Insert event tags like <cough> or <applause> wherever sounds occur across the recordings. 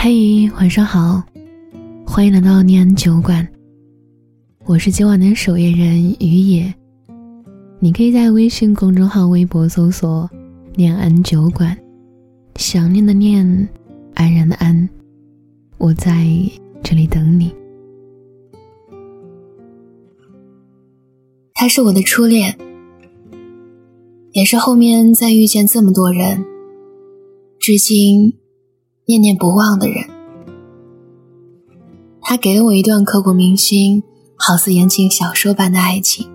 嘿，晚上好，欢迎来到念安酒馆。我是今晚的守夜人于野，你可以在微信公众号、微博搜索“念安酒馆”，想念的念，安然的安，我在这里等你。他是我的初恋，也是后面再遇见这么多人，至今念念不忘的人。他给了我一段刻骨铭心、好似言情小说般的爱情。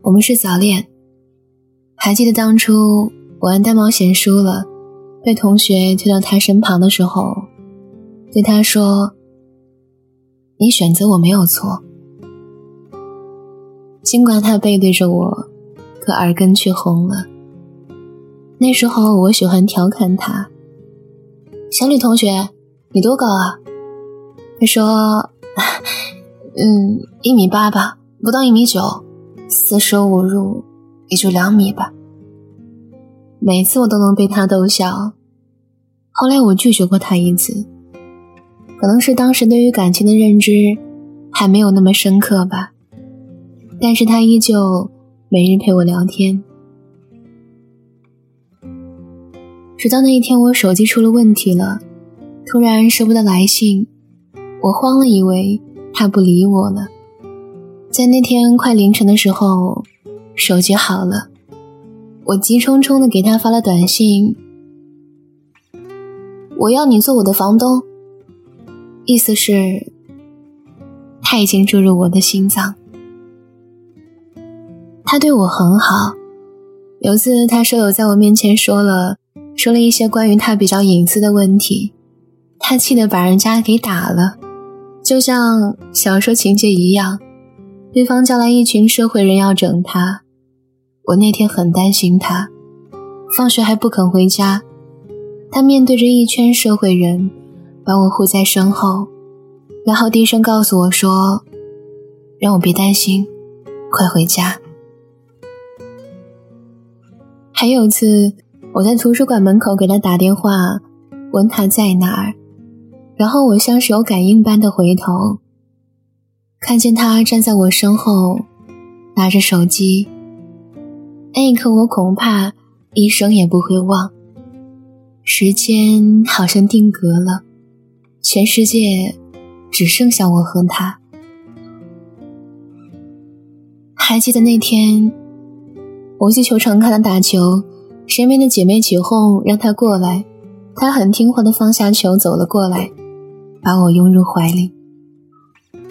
我们是早恋，还记得当初我玩单冒险输了，被同学推到他身旁的时候，对他说：“你选择我没有错。”尽管他背对着我，可耳根却红了。那时候我喜欢调侃他：“小李同学，你多高啊？”他说：“ <laughs> 嗯，一米八吧，不到一米九，四舍五入也就两米吧。”每次我都能被他逗笑。后来我拒绝过他一次，可能是当时对于感情的认知还没有那么深刻吧。但是他依旧每日陪我聊天，直到那一天我手机出了问题了，突然收不到来信，我慌了，以为他不理我了。在那天快凌晨的时候，手机好了，我急冲冲的给他发了短信：“我要你做我的房东。”意思是，他已经注入我的心脏。他对我很好，有次他舍友在我面前说了说了一些关于他比较隐私的问题，他气得把人家给打了，就像小说情节一样，对方叫来一群社会人要整他。我那天很担心他，放学还不肯回家，他面对着一圈社会人，把我护在身后，然后低声告诉我说：“让我别担心，快回家。”还有次，我在图书馆门口给他打电话，问他在哪儿，然后我像是有感应般的回头，看见他站在我身后，拿着手机。那一刻，我恐怕一生也不会忘。时间好像定格了，全世界只剩下我和他。还记得那天。我去球场看他打球，身边的姐妹起哄让他过来，他很听话的放下球走了过来，把我拥入怀里。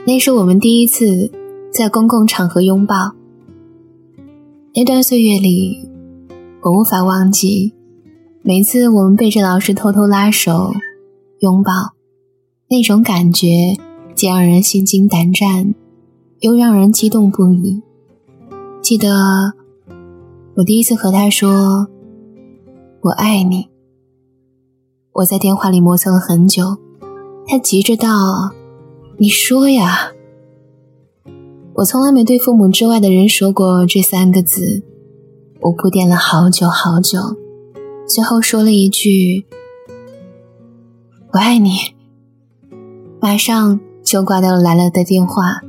那是我们第一次在公共场合拥抱。那段岁月里，我无法忘记，每次我们背着老师偷偷拉手拥抱，那种感觉既让人心惊胆战，又让人激动不已。记得。我第一次和他说“我爱你”，我在电话里磨蹭了很久，他急着道：“你说呀！”我从来没对父母之外的人说过这三个字，我铺垫了好久好久，最后说了一句“我爱你”，马上就挂掉了来了的电话。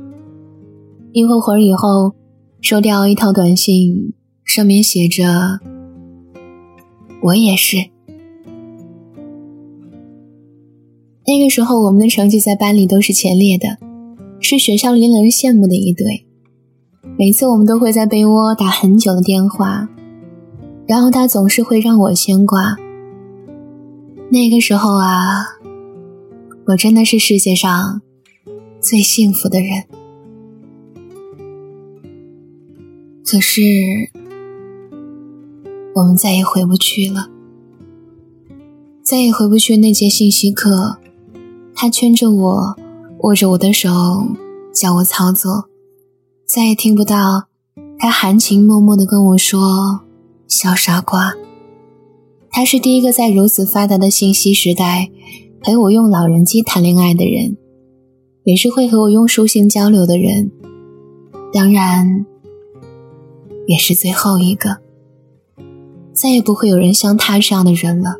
一会会儿以后，收掉一条短信。上面写着：“我也是。”那个时候，我们的成绩在班里都是前列的，是学校里令人羡慕的一对。每次我们都会在被窝打很久的电话，然后他总是会让我先挂。那个时候啊，我真的是世界上最幸福的人。可是。我们再也回不去了，再也回不去那节信息课。他圈着我，握着我的手，教我操作。再也听不到他含情脉脉地跟我说：“小傻瓜。”他是第一个在如此发达的信息时代陪我用老人机谈恋爱的人，也是会和我用书信交流的人。当然，也是最后一个。再也不会有人像他这样的人了。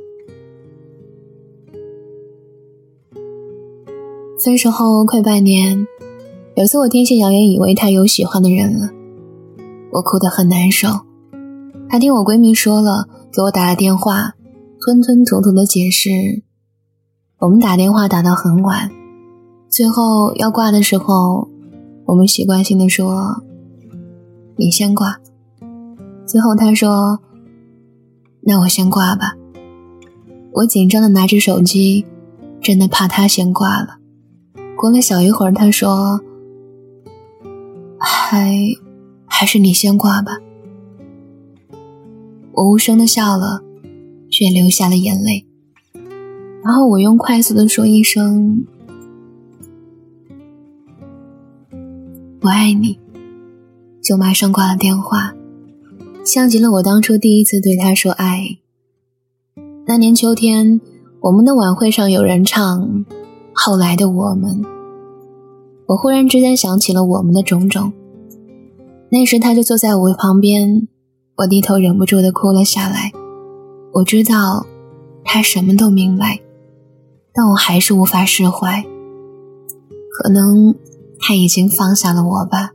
分手后快半年，有次我听信谣言，以为他有喜欢的人了，我哭得很难受。他听我闺蜜说了，给我打了电话，吞吞吐吐的解释。我们打电话打到很晚，最后要挂的时候，我们习惯性的说：“你先挂。”最后他说。那我先挂吧。”我紧张的拿着手机，真的怕他先挂了。过了小一会儿，他说：“还还是你先挂吧。”我无声的笑了，却流下了眼泪。然后我用快速的说一声“我爱你”，就马上挂了电话，像极了我当初第一次对他说爱。那年秋天，我们的晚会上有人唱。后来的我们，我忽然之间想起了我们的种种。那时他就坐在我旁边，我低头忍不住的哭了下来。我知道他什么都明白，但我还是无法释怀。可能他已经放下了我吧，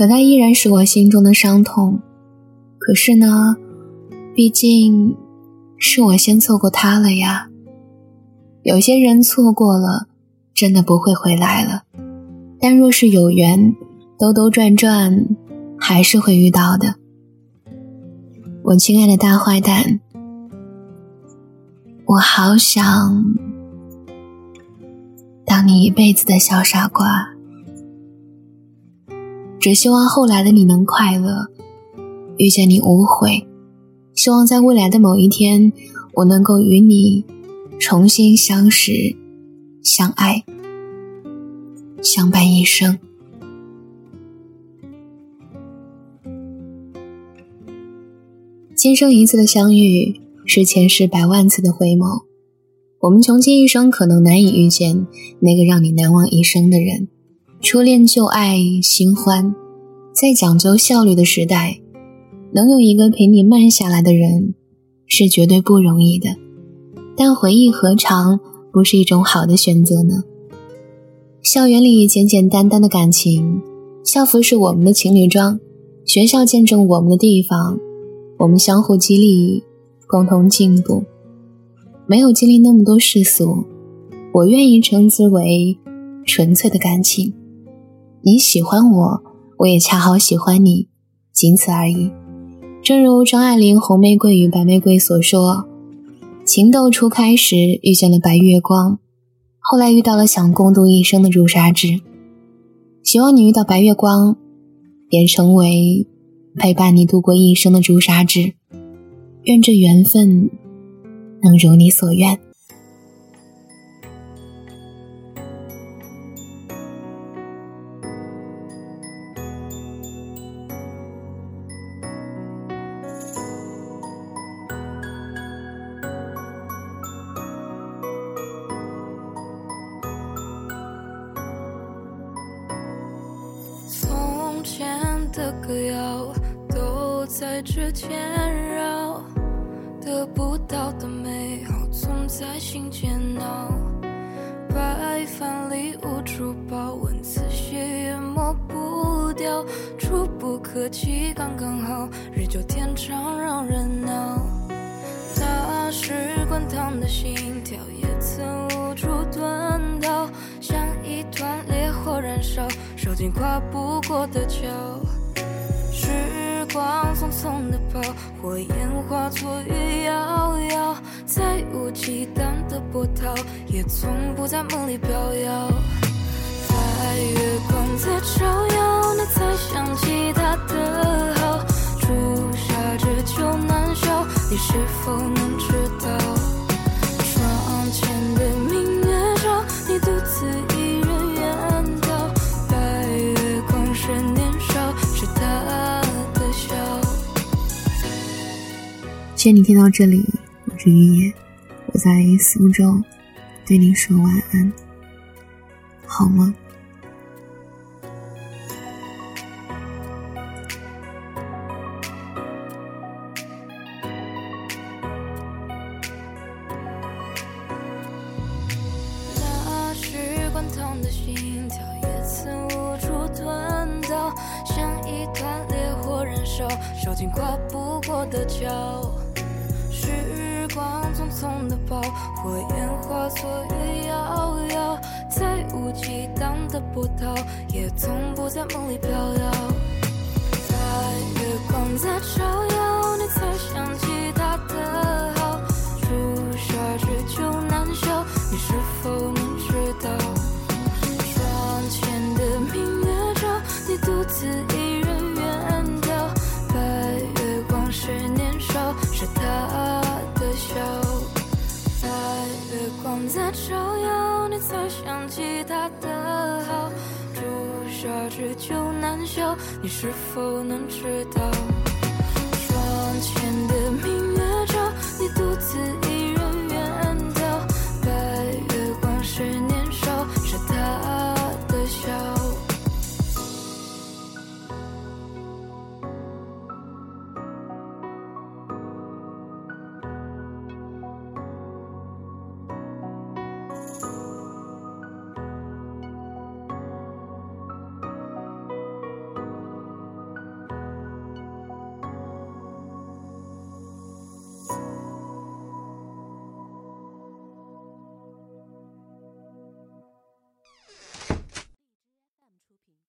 可他依然是我心中的伤痛。可是呢，毕竟是我先错过他了呀。有些人错过了，真的不会回来了；但若是有缘，兜兜转转，还是会遇到的。我亲爱的大坏蛋，我好想当你一辈子的小傻瓜，只希望后来的你能快乐，遇见你无悔。希望在未来的某一天，我能够与你。重新相识、相爱、相伴一生。今生一次的相遇，是前世百万次的回眸。我们穷尽一生，可能难以遇见那个让你难忘一生的人。初恋、旧爱、新欢，在讲究效率的时代，能有一个陪你慢下来的人，是绝对不容易的。但回忆何尝不是一种好的选择呢？校园里简简单单的感情，校服是我们的情侣装，学校见证我们的地方，我们相互激励，共同进步。没有经历那么多世俗，我愿意称之为纯粹的感情。你喜欢我，我也恰好喜欢你，仅此而已。正如张爱玲《红玫瑰与白玫瑰》所说。情窦初开时遇见了白月光，后来遇到了想共度一生的朱砂痣。希望你遇到白月光，便成为陪伴你度过一生的朱砂痣。愿这缘分能如你所愿。歌谣都在指尖绕，得不到的美好总在心间闹。白饭里无处报，文字血也抹不掉，触不可及刚刚好，日久天长让人恼。那时滚烫的心跳也曾无处遁逃，像一团烈火燃烧，烧尽跨不过的桥。光匆匆的跑，火焰化作雨遥遥，再无忌惮的波涛，也从不在梦里飘摇。在月光在照耀，你才想起他的好，朱砂痣久难消，你是否能谢谢你听到这里我是云野我在苏州对你说晚安好吗？那滚烫的心跳也曾无处遁逃像一团烈火燃烧烧尽跨不过的桥光匆匆的跑，火焰化作雨摇摇，再无激荡的波涛，也从不在梦里飘摇。在月光在照耀，你才想起。你是否能知道窗前的明月照你独自一